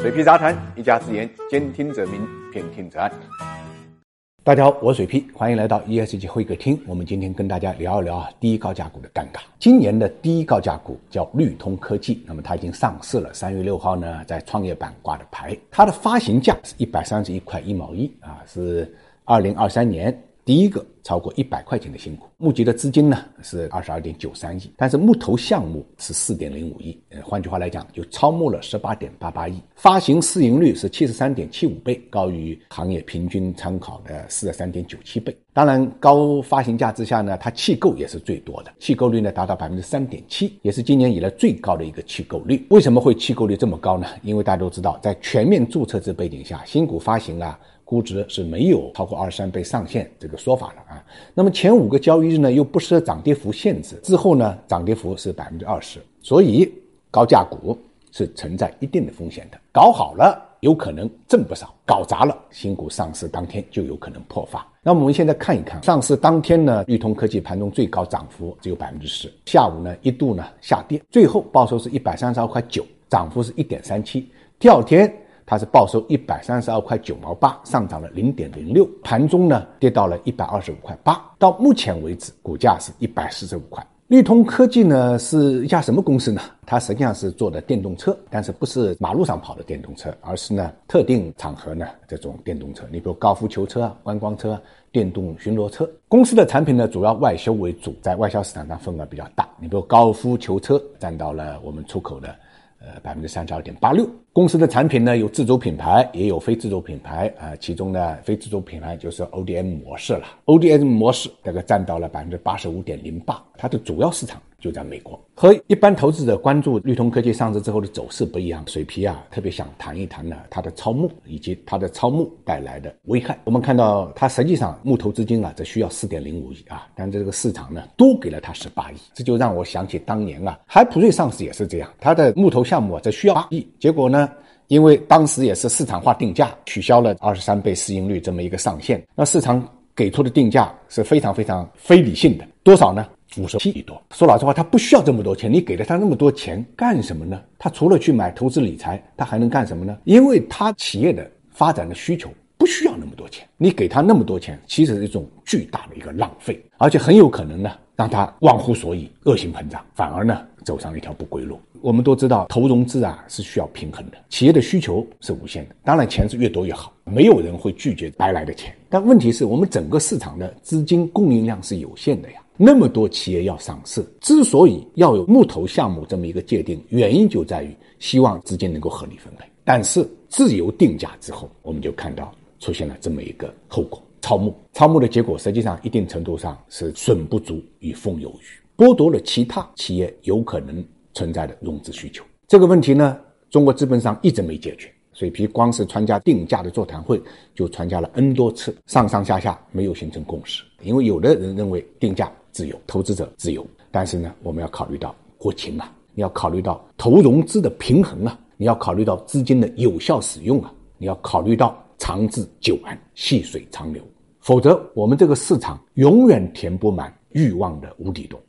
水皮杂谈，一家之言，兼听则明，偏听则暗。大家好，我是水皮，欢迎来到 ESG 会客厅。我们今天跟大家聊一聊第一高价股的尴尬。今年的第一高价股叫绿通科技，那么它已经上市了。三月六号呢，在创业板挂的牌，它的发行价是一百三十一块一毛一啊，是二零二三年。第一个超过一百块钱的新股，募集的资金呢是二十二点九三亿，但是募投项目是四点零五亿，呃，换句话来讲，就超募了十八点八八亿，发行市盈率是七十三点七五倍，高于行业平均参考的四十三点九七倍。当然，高发行价之下呢，它弃购也是最多的，弃购率呢达到百分之三点七，也是今年以来最高的一个弃购率。为什么会弃购率这么高呢？因为大家都知道，在全面注册制背景下，新股发行啊。估值是没有超过二三倍上限这个说法了啊。那么前五个交易日呢又不设涨跌幅限制，之后呢涨跌幅是百分之二十，所以高价股是存在一定的风险的。搞好了有可能挣不少，搞砸了新股上市当天就有可能破发。那我们现在看一看，上市当天呢，裕通科技盘中最高涨幅只有百分之十，下午呢一度呢下跌，最后报收是一百三十二块九，涨幅是一点三七。第二天。它是报收一百三十二块九毛八，上涨了零点零六，盘中呢跌到了一百二十五块八，到目前为止股价是一百四十五块。绿通科技呢是一家什么公司呢？它实际上是做的电动车，但是不是马路上跑的电动车，而是呢特定场合呢这种电动车，你比如高尔夫球车啊、观光车、电动巡逻车。公司的产品呢主要外销为主，在外销市场上份额比较大，你比如高尔夫球车占到了我们出口的。呃，百分之三十二点八六。公司的产品呢，有自主品牌，也有非自主品牌啊。其中呢，非自主品牌就是 ODM 模式了。ODM 模式大概占到了百分之八十五点零八，它的主要市场就在美国。和一般投资者关注绿通科技上市之后的走势不一样，水皮啊特别想谈一谈呢它的超募以及它的超募带来的危害。我们看到它实际上募投资金啊，只需要四点零五亿啊，但这个市场呢多给了它十八亿，这就让我想起当年啊海普瑞上市也是这样，它的募投。项目啊，只需要八亿，结果呢，因为当时也是市场化定价，取消了二十三倍市盈率这么一个上限，那市场给出的定价是非常非常非理性的，多少呢？五十七亿多。说老实话，他不需要这么多钱，你给了他那么多钱干什么呢？他除了去买投资理财，他还能干什么呢？因为他企业的发展的需求不需要那么多钱，你给他那么多钱，其实是一种巨大的一个浪费，而且很有可能呢，让他忘乎所以，恶性膨胀，反而呢，走上了一条不归路。我们都知道，投融资啊是需要平衡的，企业的需求是无限的，当然钱是越多越好，没有人会拒绝白来的钱。但问题是我们整个市场的资金供应量是有限的呀，那么多企业要上市，之所以要有募投项目这么一个界定，原因就在于希望资金能够合理分配。但是自由定价之后，我们就看到出现了这么一个后果：超募。超募的结果实际上一定程度上是损不足与风有余，剥夺了其他企业有可能。存在的融资需求这个问题呢，中国资本上一直没解决。水皮光是参加定价的座谈会就参加了 N 多次，上上下下没有形成共识。因为有的人认为定价自由，投资者自由，但是呢，我们要考虑到国情啊，你要考虑到投融资的平衡啊，你要考虑到资金的有效使用啊，你要考虑到长治久安、细水长流，否则我们这个市场永远填不满欲望的无底洞。